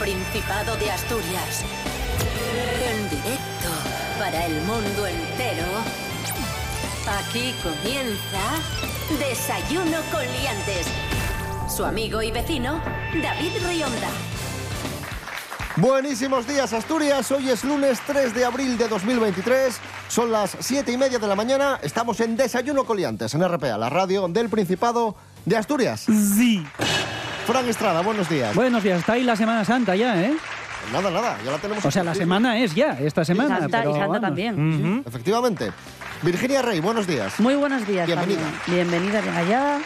Principado de Asturias. En directo para el mundo entero. Aquí comienza Desayuno con Liantes. Su amigo y vecino, David Rionda. Buenísimos días, Asturias. Hoy es lunes 3 de abril de 2023. Son las 7 y media de la mañana. Estamos en Desayuno Coliantes, en RPA, la radio del Principado de Asturias. Sí. Fran Estrada, buenos días. Buenos días, está ahí la Semana Santa ya, ¿eh? Nada, nada, ya la tenemos. O sea, la semana es ya, esta semana. Santa, pero y Santa vamos. también. Efectivamente. Virginia Rey, buenos días. Muy buenos días Bienvenida. también. Bienvenida bien allá,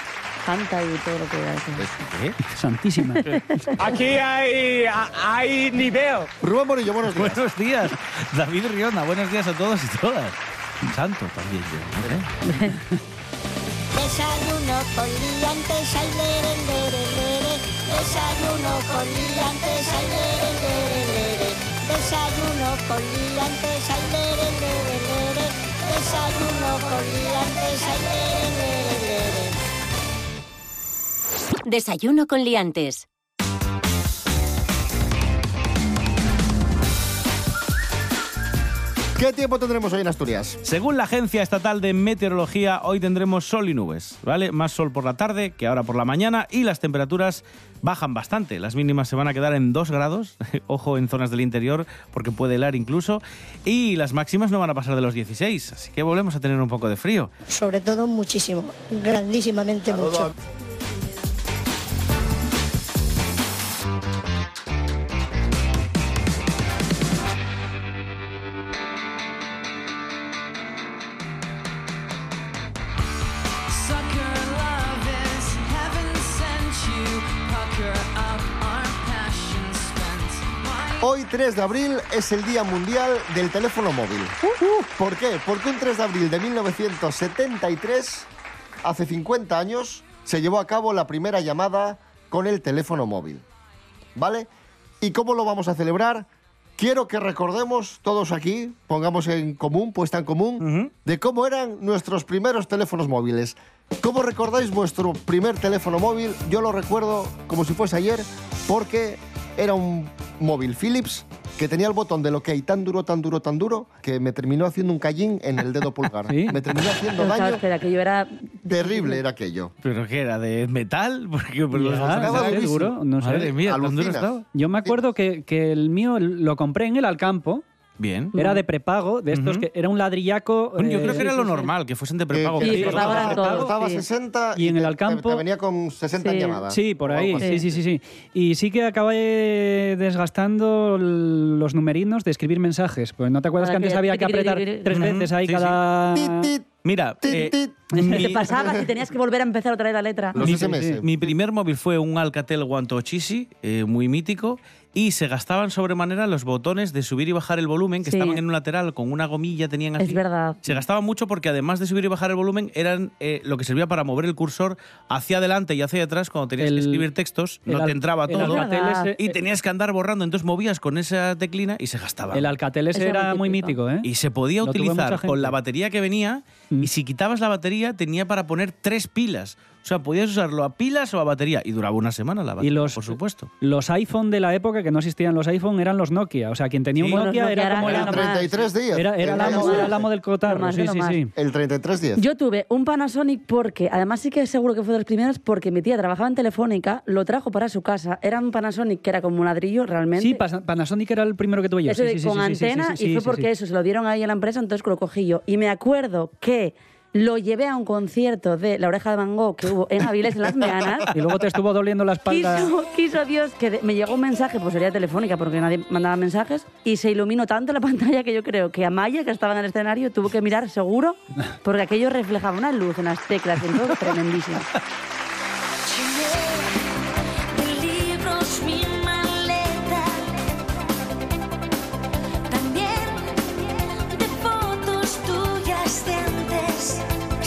Santa y todo lo que hay. Santísima. Aquí hay, hay nivel. Rubén Morillo, buenos días. Buenos días, David Rionda. Buenos días a todos y todas. Un santo también yo. ¿eh? Desayuno con liantes, ay, lere, lere, lere. Desayuno con liantes, ay, lere, lere, lere. Desayuno con liantes, ay, lere, lere, lere. Desayuno con liantes, ay, lere, lere, lere. Desayuno con Liantes. ¿Qué tiempo tendremos hoy en Asturias? Según la Agencia Estatal de Meteorología, hoy tendremos sol y nubes, ¿vale? Más sol por la tarde que ahora por la mañana y las temperaturas bajan bastante. Las mínimas se van a quedar en 2 grados, ojo en zonas del interior porque puede helar incluso, y las máximas no van a pasar de los 16, así que volvemos a tener un poco de frío. Sobre todo muchísimo, grandísimamente mucho. 3 de abril, es el Día Mundial del Teléfono Móvil. ¿Por qué? Porque un 3 de abril de 1973, hace 50 años, se llevó a cabo la primera llamada con el teléfono móvil. ¿Vale? ¿Y cómo lo vamos a celebrar? Quiero que recordemos todos aquí, pongamos en común, puesta en común, de cómo eran nuestros primeros teléfonos móviles. ¿Cómo recordáis vuestro primer teléfono móvil? Yo lo recuerdo como si fuese ayer, porque era un móvil Philips que tenía el botón del OK tan duro, tan duro, tan duro, que me terminó haciendo un callín en el dedo pulgar. ¿Sí? Me terminó haciendo Pero daño. sabes que aquello era... Terrible era aquello. ¿Pero qué era? ¿De metal? Porque por los no sé, eran- durísimo. seguro, no sé. Madre mía, ¿tan duro estaba? Yo me acuerdo que, que el mío lo compré en el Alcampo, Bien. era de prepago, de estos Ujú. que era un ladrillaco. Bueno, yo eh, creo que era sí, lo sí. normal, que fuesen de Que- prepago. que Sí, que te prepago costaba- eran costaba- todos, costaba sí. 60 Y en te- el Alcampo- Te, venía con 60 Sí. llamadas. Sí, por ahí, sí, sí, sí, sí. Y sí que acabé desgastando los numerinos de escribir mensajes. Pues no te acuerdas que Para antes que- había que apretar tres veces ahí Sí, sí. cada... Tit, tit, Mira, tit, eh, tit. Te mi, pasabas y tenías que volver a empezar otra vez la letra. Los Mi- SMS. mi primer móvil fue un Alcatel Guantochisi, eh, muy mítico, y se gastaban sobremanera los botones de subir y bajar el volumen, que Sí. estaban en un lateral con una gomilla, tenían así. Es verdad. Se gastaban mucho porque además de subir y bajar el volumen, eran eh, lo que servía para mover el cursor hacia adelante y hacia atrás cuando tenías El- que escribir textos, el no te entraba el todo. Alcatel Y tenías que andar borrando, entonces movías con esa teclina y se gastaba. El Alcatel ese era era muy mítico, ¿eh? Y se podía Lo utilizar con la batería que venía Mm. y si quitabas la batería tenía para poner tres pilas. O sea, podías usarlo a pilas o a batería y duraba una semana la batería, Y los, por supuesto. Los iPhone de la época, que no existían los iPhone, eran los Nokia. O sea, quien tenía Sí. un Nokia era como eran la... lo más. 33 días. Era, era el El- amo, el- era el amo del cotarro, más sí, sí, sí. El 3310. Yo tuve un Panasonic porque, además sí que seguro que fue de los primeros, porque mi tía trabajaba en Telefónica, lo trajo para su casa. Era un Panasonic que era como un ladrillo realmente. Sí, Panasonic era el primero que tuve yo. Eso sí, de- sí, sí, con sí, sí, antena sí, sí, y fue sí, porque sí. eso, se lo dieron ahí en la empresa, entonces lo cogí yo. Y me acuerdo que lo llevé a un concierto de La Oreja de Van Gogh que hubo en Avilés en las Meanas. Y luego te estuvo doliendo la espalda. Quiso, quiso Dios que de- me llegó un mensaje, pues sería telefónica porque nadie mandaba mensajes, y se iluminó tanto la pantalla que yo creo que Amaya, que estaba en el escenario, tuvo que mirar seguro, porque aquello reflejaba una luz en las teclas, y todo tremendísimo.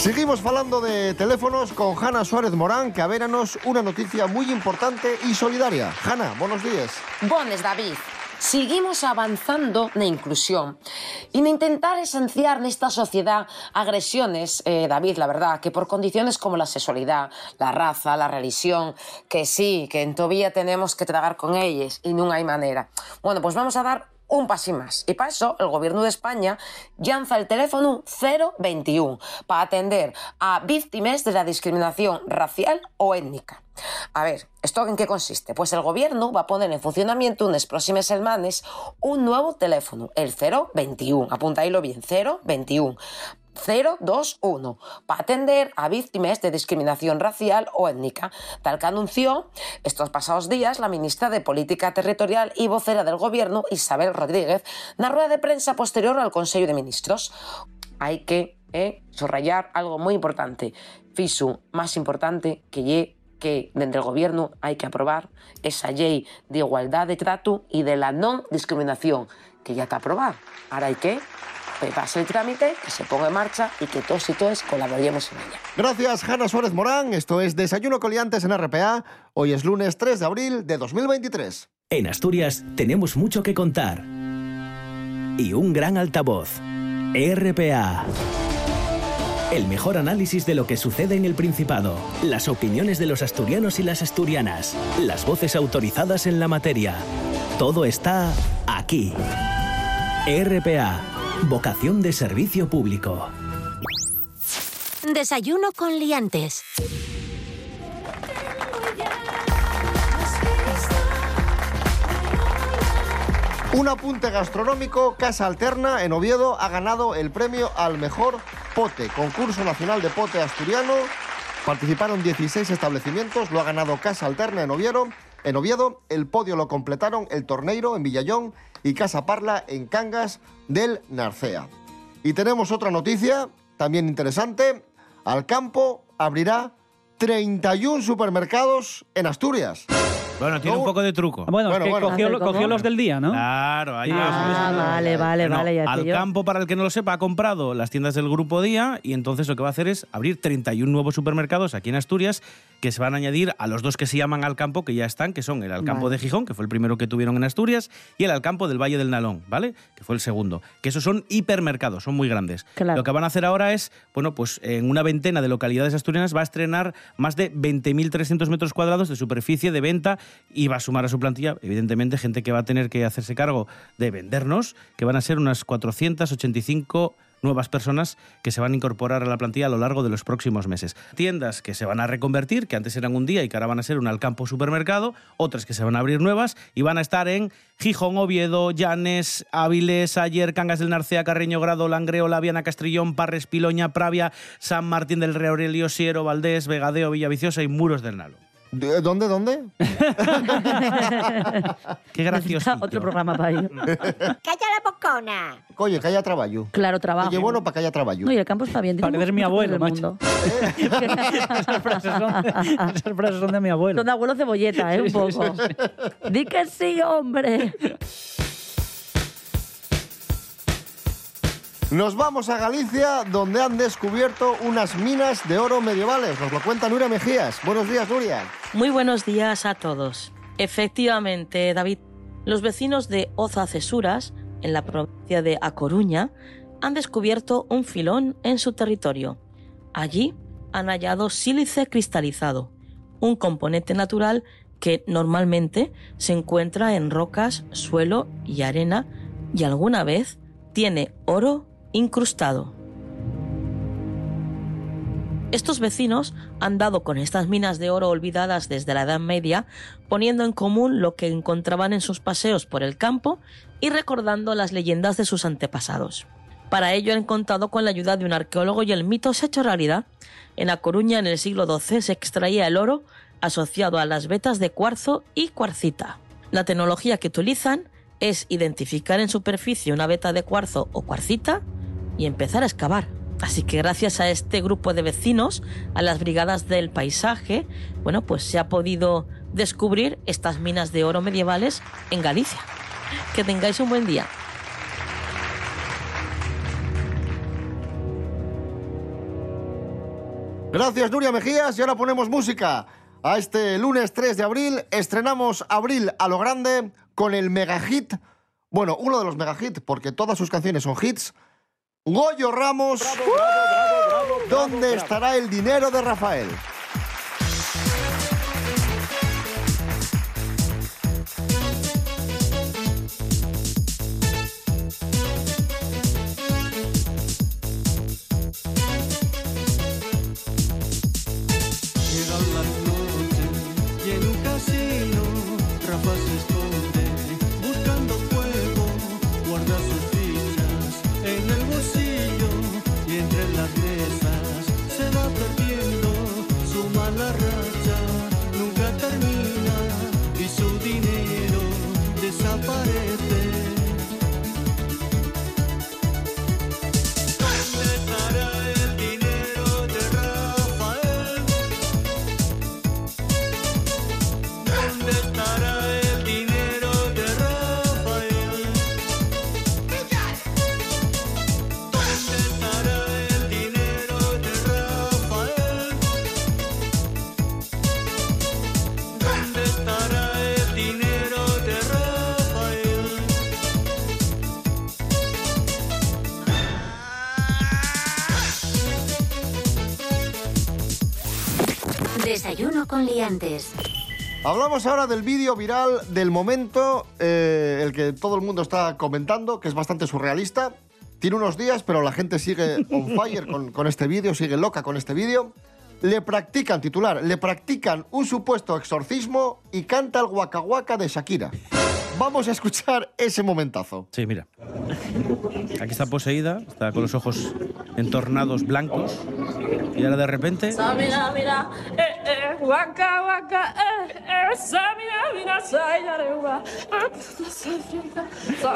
Seguimos hablando de teléfonos con Hanna Suárez Morán, que a véranos una noticia muy importante y solidaria. Hanna, buenos días. Bones, David. seguimos avanzando na inclusión e na intentar esenciar nesta sociedade agresiones, eh, David, la verdad, que por condiciones como la sexualidad, la raza, la religión, que sí, que en todavía tenemos que tragar con ellas y no hay manera. Bueno, pues vamos a dar un pasín más. Y para eso, el gobierno de España lanza el teléfono 021 para atender a víctimas de la discriminación racial o étnica. A ver, ¿esto en qué consiste? Pues el gobierno va a poner en funcionamiento unas próximas semanas un nuevo teléfono, el 021. Apuntáislo bien, 021. 021 para atender a víctimas de discriminación racial o étnica, tal que anunció estos pasados días la ministra de Política Territorial y vocera del Gobierno, Isabel Rodríguez, en la rueda de prensa posterior al Consejo de Ministros. Hay que eh, subrayar algo muy importante. Fisu, más importante que ye que desde el gobierno hay que aprobar esa ley de igualdad de trato y de la no discriminación, que ya está aprobada. Ahora hay que que pase el trámite, que se ponga en marcha y que todos y todas colaboremos en ella. Gracias, Hanna Suárez Morán. Esto es Desayuno Coliantes en RPA. Hoy es lunes 3 de abril de 2023. En Asturias tenemos mucho que contar. Y un gran altavoz. RPA. El mejor análisis de lo que sucede en el Principado. Las opiniones de los asturianos y las asturianas. Las voces autorizadas en la materia. Todo está aquí. RPA. Vocación de servicio público. Desayuno con liantes. Un apunte gastronómico, Casa Alterna en Oviedo ha ganado el premio al mejor pote, concurso nacional de pote asturiano. Participaron 16 establecimientos, lo ha ganado Casa Alterna en Oviedo. En Oviedo, el podio lo completaron El Torneiro en Villallón y Casa Parla en Cangas del Narcea. Y tenemos otra noticia, también interesante. Alcampo abrirá 31 supermercados en Asturias. Bueno, tiene un poco de truco. Bueno, Bueno, que bueno. cogió, ¿Cómo? cogió los del día, ¿no? Claro, ahí Ah, vale, vale, vale, ya al sé yo. campo, para el que no lo sepa, ha comprado las tiendas del Grupo Día y entonces lo que va a hacer es abrir 31 nuevos supermercados aquí en Asturias que se van a añadir a los dos que se llaman Alcampo, que ya están, que son el Alcampo Vale. de Gijón, que fue el primero que tuvieron en Asturias, y el Alcampo del Valle del Nalón, ¿vale? Que fue el segundo. Que esos son hipermercados, son muy grandes. Claro. Lo que van a hacer ahora es, bueno, pues en una veintena de localidades asturianas va a estrenar más de 20.300 metros cuadrados de superficie de venta y va a sumar a su plantilla, evidentemente, gente que va a tener que hacerse cargo de vendernos, que van a ser unas 485 nuevas personas que se van a incorporar a la plantilla a lo largo de los próximos meses. Tiendas que se van a reconvertir, que antes eran un día y que ahora van a ser un Alcampo supermercado, otras que se van a abrir nuevas y van a estar en Gijón, Oviedo, Llanes, Áviles, Ayer, Cangas del Narcea, Carreño Grado, Langreo, Laviana, Castrillón, Parres, Piloña, Pravia, San Martín del Rey Aurelio, Siero, Valdés, Vegadeo, Villaviciosa y Muros del Nalo. ¿De- ¿Dónde, dónde? Qué gracioso. Otro programa para ello. ¡Calla la bocona! Oye, que haya trabajo. Claro, trabajo. Oye, bueno, para que haya trabajo. No, y el campo está bien. tiene Pareces mi abuelo, macho. mundo. esas, frases son, esas frases son de mi abuelo. Son de abuelo cebolleta, ¿eh? Un poco. Di que sí, hombre. Nos vamos a Galicia, donde han descubierto unas minas de oro medievales. Nos lo cuenta Nuria Mejías. Buenos días, Nuria. Muy buenos días a todos. Efectivamente, David, los vecinos de Oza Cesuras, en la provincia de A Coruña, han descubierto un filón en su territorio. Allí han hallado sílice cristalizado, un componente natural que normalmente se encuentra en rocas, suelo y arena y alguna vez tiene oro incrustado. Estos vecinos han dado con estas minas de oro olvidadas desde la Edad Media, poniendo en común lo que encontraban en sus paseos por el campo y recordando las leyendas de sus antepasados. Para ello han contado con la ayuda de un arqueólogo y el mito se ha hecho realidad. En A Coruña, en el siglo XII, se extraía el oro asociado a las vetas de cuarzo y cuarcita. La tecnología que utilizan es identificar en superficie una veta de cuarzo o cuarcita y empezar a excavar. Así que gracias a este grupo de vecinos, a las brigadas del paisaje, bueno, pues se ha podido descubrir estas minas de oro medievales en Galicia. Que tengáis un buen día. Gracias, Nuria Mejías. Y ahora ponemos música. A este lunes 3 de abril estrenamos Abril a lo grande con el mega hit, bueno, uno de los mega hits, porque todas sus canciones son hits. Goyo Ramos, ¿dónde estará el dinero de Rafael? Desayuno con liantes. Hablamos ahora del vídeo viral del momento, eh, el que todo el mundo está comentando, que es bastante surrealista. Tiene unos días, pero la gente sigue on fire con, con este vídeo, sigue loca con este vídeo. Le practican, titular, le practican un supuesto exorcismo y canta el Waka Waka de Shakira. Vamos a escuchar ese momentazo. Sí, mira. Aquí está poseída, está con los ojos entornados blancos. Y ahora de repente. Mira, mira, eh, eh, waka, waka, eh, eh,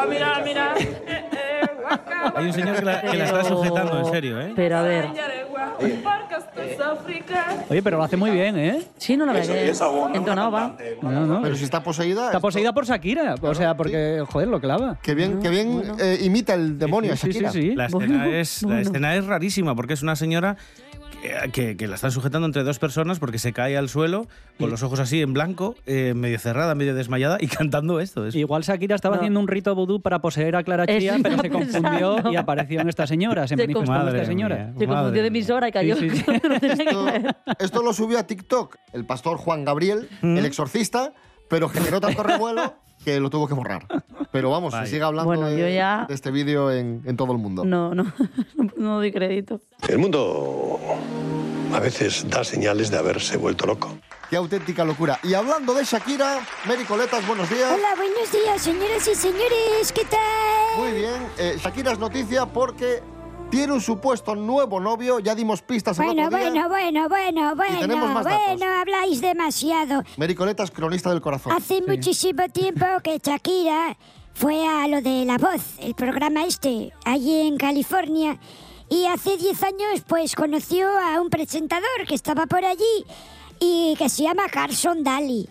mira, mira, eh, eh, waka, Hay un señor que la, que la está sujetando, en serio, ¿eh? Pero a ver. Oye, pero lo hace muy bien, ¿eh? Sí, no la verdad entonado va. No, no. Pero si está poseída... Está poseída por Shakira. O sea, porque, joder, lo clava. Que bien, que bien eh, imita el demonio a Sí, sí, Shakira. sí. La escena, Bueno, es, la bueno. escena es rarísima porque es una señora que, que- la están sujetando entre dos personas porque se cae al suelo con los ojos así en blanco, eh, medio cerrada, medio desmayada y cantando esto. Es- Igual Shakira estaba No. haciendo un rito vudú para poseer a Clara Chía, pero se confundió pensando. y apareció en esta señora, se Se Madre esta señora. mía. Se confundió de emisora y cayó. Sí, sí, sí. Esto, esto lo subió a TikTok el pastor Juan Gabriel, Mm. el exorcista, pero generó tanto revuelo que lo tuvo que borrar. Pero vamos, Vaya. se sigue hablando Bueno, de, yo ya- de este vídeo en, en todo el mundo. No, no, no doy crédito. El mundo a veces da señales de haberse vuelto loco. Qué auténtica locura. Y hablando de Shakira, Mary Coletas, buenos días. Hola, buenos días, señoras y señores. ¿Qué tal? Muy bien. Eh, Shakira es noticia porque tiene un supuesto nuevo novio. Ya dimos pistas el Bueno, otro día. bueno, bueno, bueno, tenemos bueno, más datos. bueno, habláis demasiado. Mary Coletas, cronista del corazón. Hace muchísimo tiempo que Shakira fue a lo de La Voz, el programa este, allí en California. Y hace 10 años, pues conoció a un presentador que estaba por allí y que se llama Carson Daly.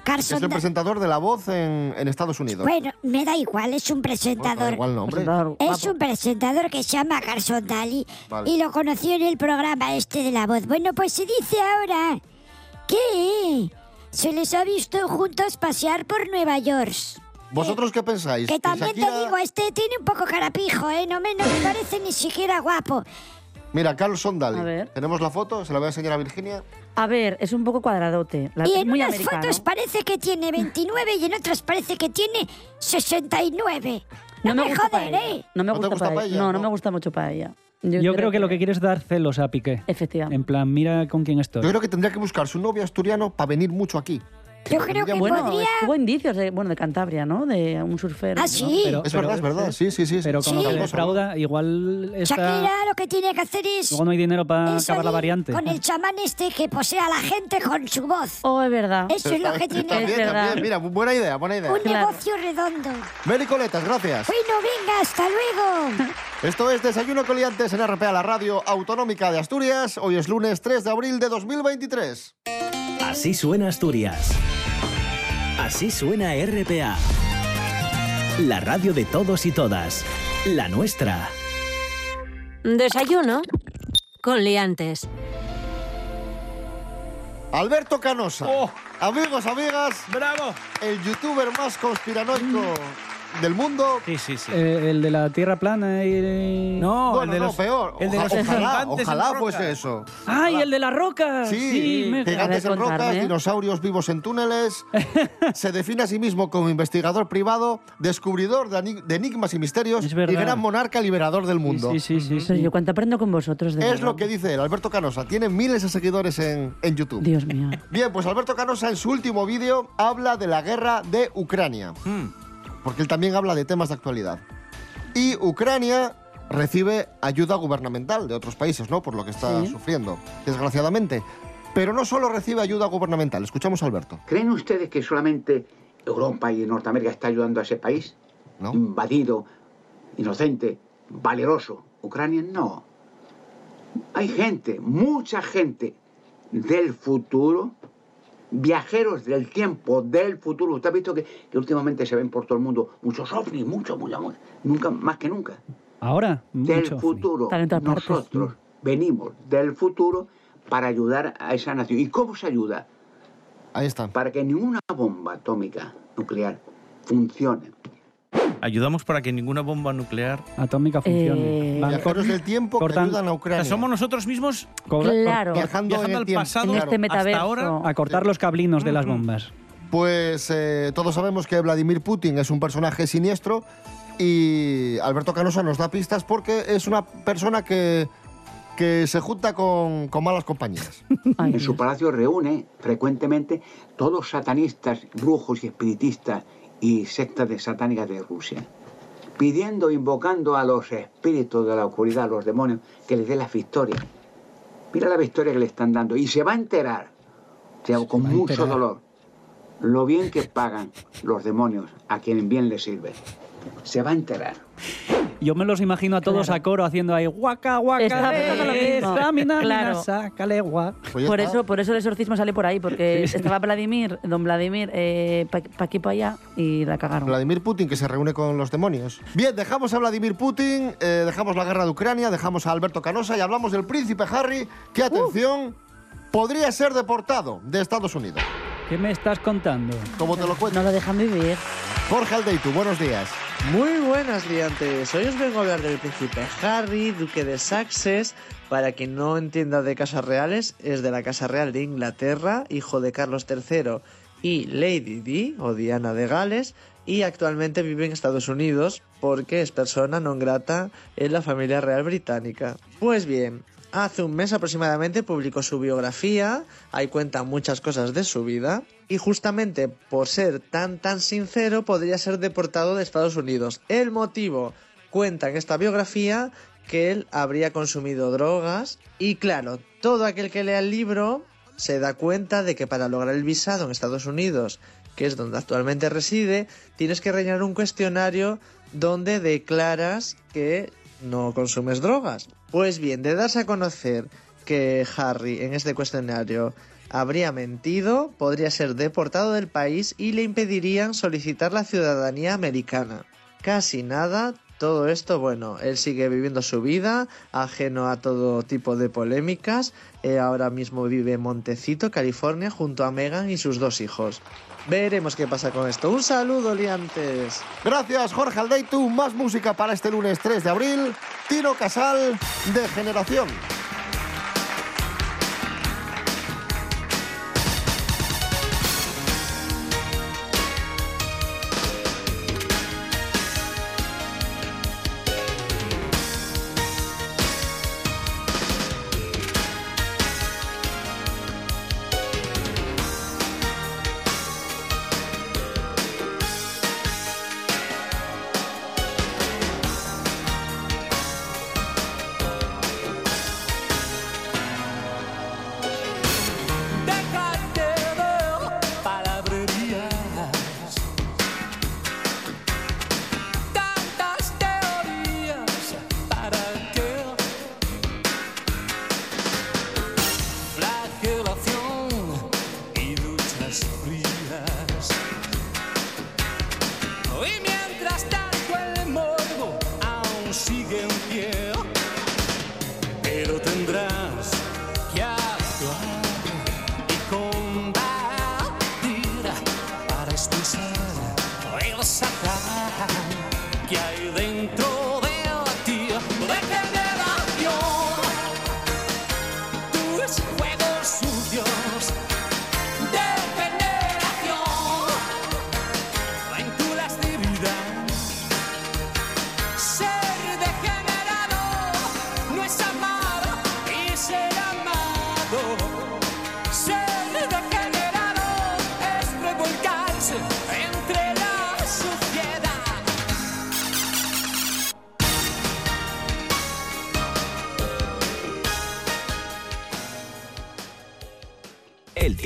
Es Carson el Daly. presentador de La Voz en, en Estados Unidos. Bueno, me da igual, es un Bueno, da presentador. igual nombre. Presentador Es un presentador que se llama Carson Daly Vale. y lo conoció en el programa este de la voz. Bueno, pues se dice ahora que se les ha visto juntos pasear por Nueva York. ¿Vosotros qué pensáis? Que también te Shakira- digo, este tiene un poco carapijo, ¿eh? No me, no me parece ni siquiera guapo. Mira, Carlson Daly. A ver. Tenemos la foto, se la voy a enseñar a Virginia. A ver, es un poco cuadradote. La, y en muy unas americano. fotos parece que tiene 29 y en otras parece que tiene 69. No, me, gusta joder. ¿eh? No me ¿No te gusta, gusta paella. paella? No, no, No. me gusta mucho paella. Yo, creo que, lo que quiere es dar celos a Piqué. Efectivamente. En plan, mira con quién estoy. Yo creo que tendría que buscar su novio asturiano para venir mucho aquí. Yo creo que Bueno, podría... hubo indicios de, bueno, de Cantabria, ¿no? De un surfero. Ah, ¿no? sí. Pero- Es verdad, es verdad. Sí, sí, sí. Pero con Sí. lo que defrauda, igual está... Shakira lo que tiene que hacer es... Luego no hay dinero para acabar la variante. Con el chamán este que posee a la gente con su voz. Oh, es verdad. Eso es lo que tiene. También, Es verdad. también. Mira, buena idea, buena idea. Un Claro. negocio redondo. Mary Coletas, gracias. Bueno, venga, hasta luego. Esto es Desayuno Coliantes en RPA, la radio autonómica de Asturias. Hoy es lunes 3 de abril de 2023. Así suena Asturias. Así suena RPA. La radio de todos y todas. La nuestra. Desayuno con liantes. Alberto Canosa. Amigos, amigas. ¡Bravo! El youtuber más conspiranoico del mundo. Sí, sí, sí. Eh, el de la tierra plana y... No, Bueno, el de no, los, peor. El de Oja- los ojalá, en ojalá roca. fuese eso. ¡Ay, el de las rocas! Sí, me- gigantes en rocas, contarme. dinosaurios vivos en túneles. Se define a sí mismo como investigador privado, descubridor de, ani- de enigmas y misterios Es y verdad. gran monarca liberador del mundo. Sí, sí, sí. sí. yo cuánto aprendo con vosotros de Es verdad. lo que dice él, Alberto Canosa. Tiene miles de seguidores en, en YouTube. Dios mío. Bien, pues Alberto Canosa en su último vídeo habla de la guerra de Ucrania. Hmm. Porque él también habla de temas de actualidad. Y Ucrania recibe ayuda gubernamental de otros países, ¿no? Por lo que está Sí. sufriendo, desgraciadamente. Pero no solo recibe ayuda gubernamental. Escuchamos a Alberto. ¿Creen ustedes que solamente Europa y Norteamérica está ayudando a ese país? ¿No? Invadido, inocente, valeroso. Ucrania no. Hay gente, mucha gente del futuro, viajeros del tiempo del futuro. Usted ha visto que, que últimamente se ven por todo el mundo muchos ovnis, muchos, muchos, muchos. nunca, más que nunca. Ahora, Del mucho. futuro. Nosotros venimos del futuro para ayudar a esa nación. ¿Y cómo se ayuda? Ahí está. para que ninguna bomba atómica nuclear funcione. Ayudamos para que ninguna bomba nuclear. Atómica funcione. Eh, Van- Viajeros del tiempo cortan- que ayudan a O Ucrania. sea, somos nosotros mismos Claro. Viajando, en viajando el al tiempo. pasado En este hasta metaverso. ahora. a cortar los cablinos de las bombas. Pues eh, todos sabemos que Vladimir Putin es un personaje siniestro y Alberto Canosa nos da pistas porque es una persona que, que se junta con, con malas compañías. Ay, En su palacio reúne frecuentemente todos satanistas, brujos y espiritistas y sectas de satánicas de Rusia, pidiendo, invocando a los espíritus de la oscuridad, a los demonios, que les dé la victoria. Mira la victoria que le están dando y se va a enterar, o sea, con mucho enterar. dolor, lo bien que pagan los demonios a quien bien les sirve. Se va a enterar. Yo me los imagino a todos Claro. a coro haciendo ahí guaca, guaca, eh, estamina, Claro. mina, sácale, guac. Pues ya Por está. eso, por eso el exorcismo sale por ahí, porque estaba Vladimir, don Vladimir, eh, pa, pa aquí para allá y la cagaron. Vladimir Putin que se reúne con los demonios. Bien, dejamos a Vladimir Putin, eh, dejamos la guerra de Ucrania, dejamos a Alberto Canosa y hablamos del príncipe Harry, que atención, podría ser deportado de Estados Unidos. ¿Qué me estás contando? Como te lo cuento. No lo dejan vivir. Jorge Aldeitu, buenos días. Muy buenas liantes, hoy os vengo a hablar del príncipe Harry, duque de Sussex. Para quien no entienda de casas reales, es de la Casa Real de Inglaterra, hijo de Carlos III y Lady Di, o Diana de Gales, y actualmente vive en Estados Unidos porque es persona non grata en la familia real británica. Pues bien, Hace un mes aproximadamente publicó su biografía, ahí cuenta muchas cosas de su vida, y justamente por ser tan tan sincero podría ser deportado de Estados Unidos. El motivo cuenta en esta biografía que él habría consumido drogas y claro, todo aquel que lea el libro se da cuenta de que para lograr el visado en Estados Unidos, que es donde actualmente reside, tienes que rellenar un cuestionario donde declaras que no consumes drogas. Pues bien, de darse a conocer que Harry en este cuestionario habría mentido, podría ser deportado del país y le impedirían solicitar la ciudadanía americana. Casi nada, todo esto, bueno, él sigue viviendo su vida, ajeno a todo tipo de polémicas. Eh, ahora mismo vive en Montecito, California, junto a Megan y sus dos hijos. Veremos qué pasa con esto. Un saludo, liantes. Gracias, Jorge Aldeitu. Más música para este lunes 3 de abril. Tino Casal, de Generación.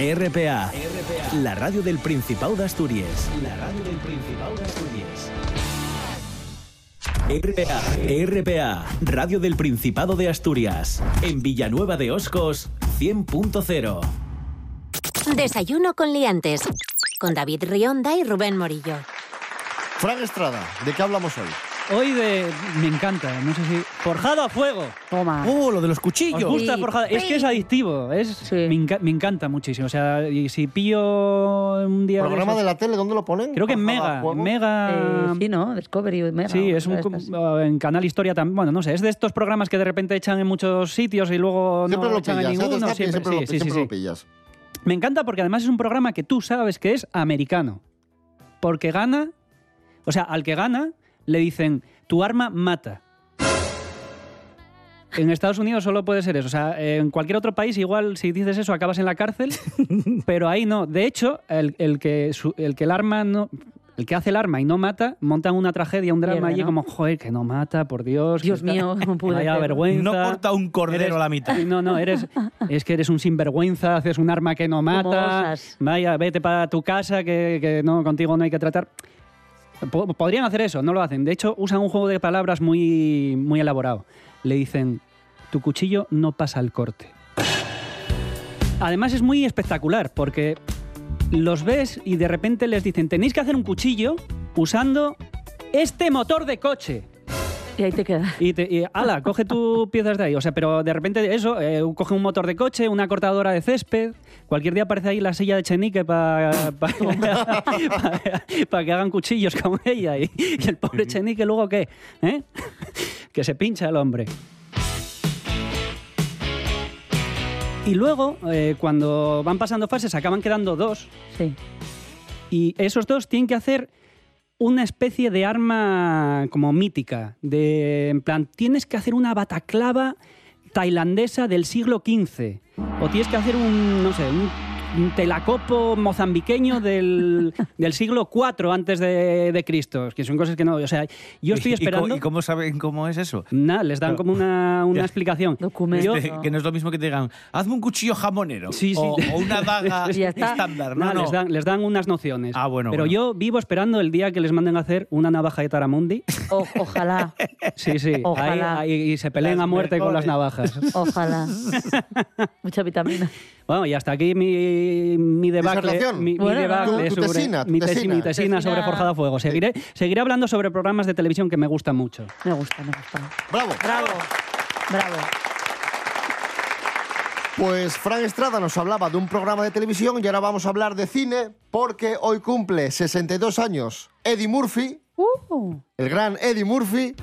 RPA. La radio del Principado de Asturias. La radio del Principado de Asturias. RPA, RPA, Radio del Principado de Asturias, en Villanueva de Oscos, 100.0. Desayuno con liantes. Con David Rionda y Rubén Morillo. Fran Estrada, ¿de qué hablamos hoy? Hoy de. Me encanta, no sé si. Forjado a fuego. Toma. Oh, lo de los cuchillos. ¿Os gusta Sí. forjado? Es que es adictivo. Es, Sí. me, enca- me encanta muchísimo. O sea, y si pillo un día. ¿Programa esos- de la tele dónde lo ponen? Creo que en Forjado a Mega. fuego. Mega. Eh, sí, ¿no? Discovery, Mega. Sí, es un de com- estas. en Canal Historia también. Bueno, no sé, es de estos programas que de repente echan en muchos sitios y luego Siempre no lo echan pillas, en ¿eh? ninguno. Destape, Siempre, siempre, sí, lo, sí, sí, siempre sí. lo pillas. Me encanta porque además es un programa que tú sabes que es americano. Porque gana, o sea, al que gana le dicen, tu arma mata. En Estados Unidos solo puede ser eso. O sea, en cualquier otro país, igual si dices eso, acabas en la cárcel. pero ahí no. De hecho, el, el que, su- el que el arma no. El que hace el arma y no mata, montan una tragedia, un drama allí ¿no? como, joder, que no mata, por Dios. Dios está- mío, ¿cómo pude Vaya vergüenza. No corta un cordero Eres- a la mitad. No, no, eres, es que eres un sinvergüenza, haces un arma que no mata. Vaya, vete para tu casa, que, que no, contigo no hay que tratar. Po- Podrían hacer eso, no lo hacen. De hecho, usan un juego de palabras muy, muy elaborado. Le dicen, tu cuchillo no pasa el corte. Además es muy espectacular porque los ves y de repente les dicen, tenéis que hacer un cuchillo usando este motor de coche. Y ahí te quedas. Y, te, y ala, coge tus piezas de ahí. O sea, pero de repente eso, eh, coge un motor de coche, una cortadora de césped. Cualquier día aparece ahí la silla de Chenique para que hagan cuchillos con ella. Y, y el pobre Chenique luego qué? ¿Eh? que se pincha el hombre. Y luego, eh, cuando van pasando fases, acaban quedando dos. Sí. Y esos dos tienen que hacer una especie de arma como mítica. De, en plan, tienes que hacer una bataclava tailandesa del siglo XV. O tienes que hacer un, no sé, un, telacopo mozambiqueño del, del siglo IV antes de, de Cristo. Que son cosas que no... O sea, yo estoy ¿Y cómo- esperando... ¿Y cómo saben cómo es eso? Nada, les dan como una, una explicación. Documento. Yo- De- que no es lo mismo que te digan, hazme un cuchillo jamonero. Sí, sí. O, o una daga estándar. No. Les, dan, les dan unas nociones. Ah, bueno, Pero bueno. yo vivo esperando el día que les manden a hacer una navaja de Taramundi. O- ojalá, Sí, sí. Ojalá. Ahí- ahí- y se peleen Las a muerte con las navajas. ojalá. Mucha vitamina. Bueno, y hasta aquí mi, mi debacle. Mi, debacle tu- tu sobre tesina, tu mi, tesi- tesina. mi tesina sobre Tesina. Forjado a Fuego. Seguiré, seguiré hablando sobre programas de televisión que me gustan mucho. Me gusta, me gusta. Bravo. Bravo. Bravo. Pues Fran Estrada nos hablaba de un programa de televisión y ahora vamos a hablar de cine porque hoy cumple 62 años Eddie Murphy, Uh, el gran Eddie Murphy,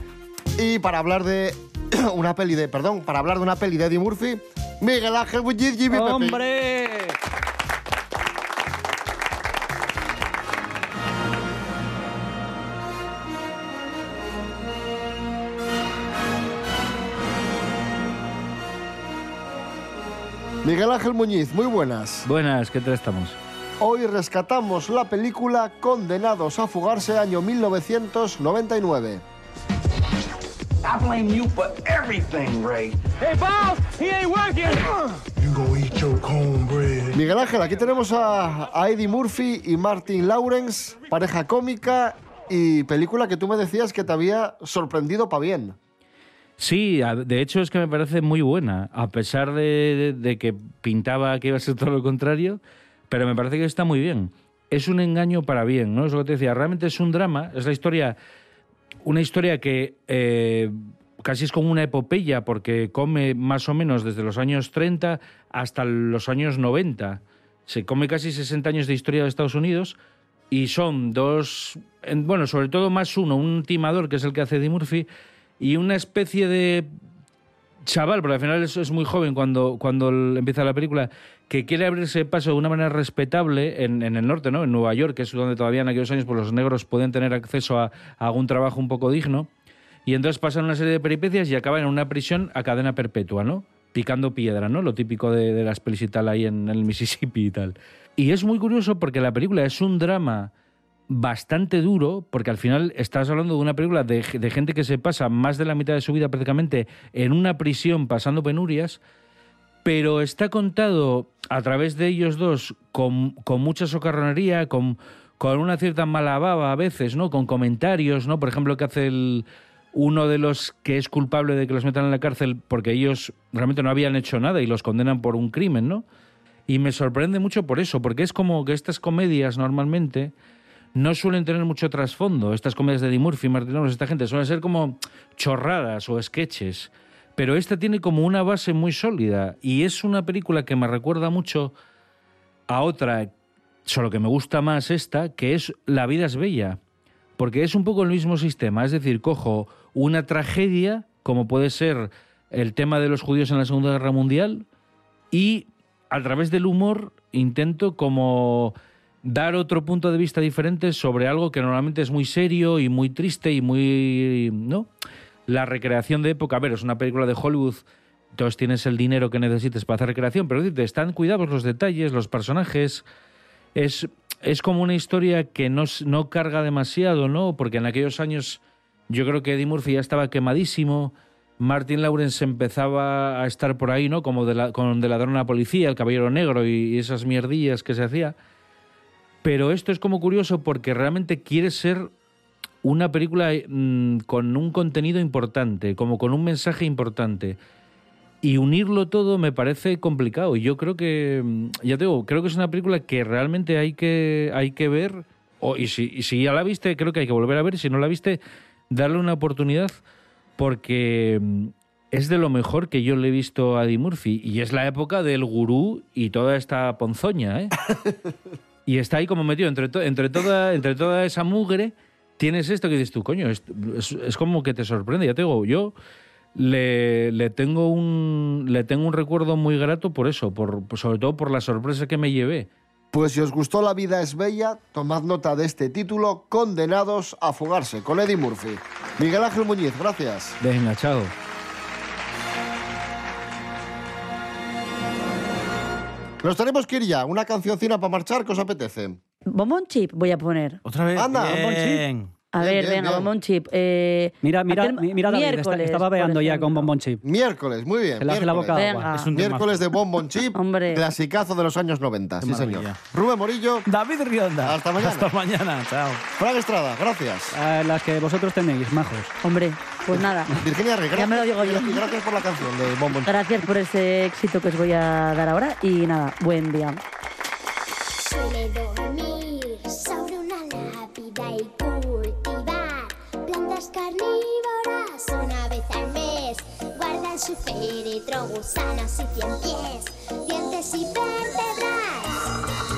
y para hablar de una peli de, perdón, para hablar de una peli de Eddie Murphy, Miguel Ángel Jimmy Pepe. Miguel Ángel Muñiz, muy buenas. Buenas, ¿qué tal estamos? Hoy rescatamos la película Condenados a fugarse año 1999. I blame you for everything, Ray. Hey, boss, he ain't working. You gonna eat your cornbread. Miguel Ángel, aquí tenemos a, a Eddie Murphy y Martin Lawrence, pareja cómica y película que tú me decías que te había sorprendido para bien. Sí, de hecho es que me parece muy buena, a pesar de, que pintaba que iba a ser todo lo contrario, pero me parece que está muy bien. Es un engaño para bien, ¿no? Es lo que te decía, realmente es un drama, es la historia, una historia que eh, casi es como una epopeya, porque come más o menos desde los años 30 hasta los años 90. Se come casi 60 años de historia de Estados Unidos y son dos, en- bueno, sobre todo más uno, un timador que es el que hace Eddie Murphy y una especie de chaval, porque al final es, es muy joven cuando, cuando empieza la película, que quiere abrirse paso de una manera respetable en, en el norte, ¿no? En Nueva York, que es donde todavía en aquellos años pues, los negros pueden tener acceso a, a algún trabajo un poco digno. Y entonces pasan una serie de peripecias y acaban en una prisión a cadena perpetua, ¿no? Picando piedra, ¿no? Lo típico de, de las pelis y tal ahí en el Mississippi y tal. Y es muy curioso porque la película es un drama bastante duro, porque al final estás hablando de una película de, gente que se pasa más de la mitad de su vida prácticamente en una prisión pasando penurias, pero está contado a través de ellos dos con, con mucha socarronería, con, con una cierta mala baba a veces, ¿no? Con comentarios, ¿no? Por ejemplo, que hace el, uno de los que es culpable de que los metan en la cárcel porque ellos realmente no habían hecho nada y los condenan por un crimen, ¿no? Y me sorprende mucho por eso, porque es como que estas comedias normalmente no suelen tener mucho trasfondo. Estas comedias de Eddie Murphy, Martin Lawrence, esta gente suelen ser como chorradas o sketches. Pero esta tiene como una base muy sólida y es una película que me recuerda mucho a otra, solo que me gusta más esta, que es La vida es bella. Porque es un poco el mismo sistema, es decir, cojo una tragedia, como puede ser el tema de los judíos en la Segunda Guerra Mundial, y a través del humor intento como dar otro punto de vista diferente sobre algo que normalmente es muy serio y muy triste y muy, ¿no? La recreación de época, a ver, es una película de Hollywood, entonces tienes el dinero que necesites para hacer recreación, pero decir, están cuidados los detalles, los personajes, es, es como una historia que no, no carga demasiado, ¿no? Porque en aquellos años yo creo que Eddie Murphy ya estaba quemadísimo, Martin Lawrence empezaba a estar por ahí, ¿no? Como de la, con De ladrón policía, El Caballero Negro y, y esas mierdillas que se hacía. Pero esto es como curioso porque realmente quiere ser una película mm, con un contenido importante, como con un mensaje importante. Y unirlo todo me parece complicado. Y yo creo que, mm, ya te digo, creo que es una película que realmente hay que, hay que ver. O, y, si, y si ya la viste, creo que hay que volver a ver. Si no la viste, darle una oportunidad porque mm, es de lo mejor que yo le he visto a Eddie Murphy. Y es la época del gurú y toda esta ponzoña, ¿eh? y está ahí como metido entre, to- entre, toda, entre toda esa mugre. Tienes esto que dices tú, coño, es, es- es como que te sorprende. Ya te digo, yo le, le tengo un le tengo un recuerdo muy grato por eso, por, sobre todo por la sorpresa que me llevé. Pues si os gustó La vida es bella, tomad nota de este título, Condenados a fugarse, con Eddie Murphy. Miguel Ángel Muñiz, gracias. Venga, chao. Nos tenemos que ir ya. Una cancioncina para marchar, ¿qué os apetece? Bombón chip voy a poner. Otra vez. Anda, Bien. A Bien, ver, bien, venga, bien. bombón chip. Eh, Mira, mira, aquel- mira David, está- miércoles, estaba por veando ya con bombón chip. Miércoles, muy bien. Hace la miércoles. boca. Venga. Es un. Miércoles de Bonbon Chip, Hombre. clasicazo de los años 90, sí señor. Rubén Morillo, David Rionda. Hasta mañana. Hasta mañana. Chao. Fran Estrada, gracias. Las que vosotros tenéis, majos. Hombre, pues nada. Virginia Rey, Ya me lo digo yo. gracias por la canción de Bonbon Chip. Gracias por ese éxito que os voy a dar ahora y nada, buen día. Suele dormir sobre una lápida y plantas carnívoras una vez al mes. Guarda en su féretro gusanos y cien pies, dientes y vértebras.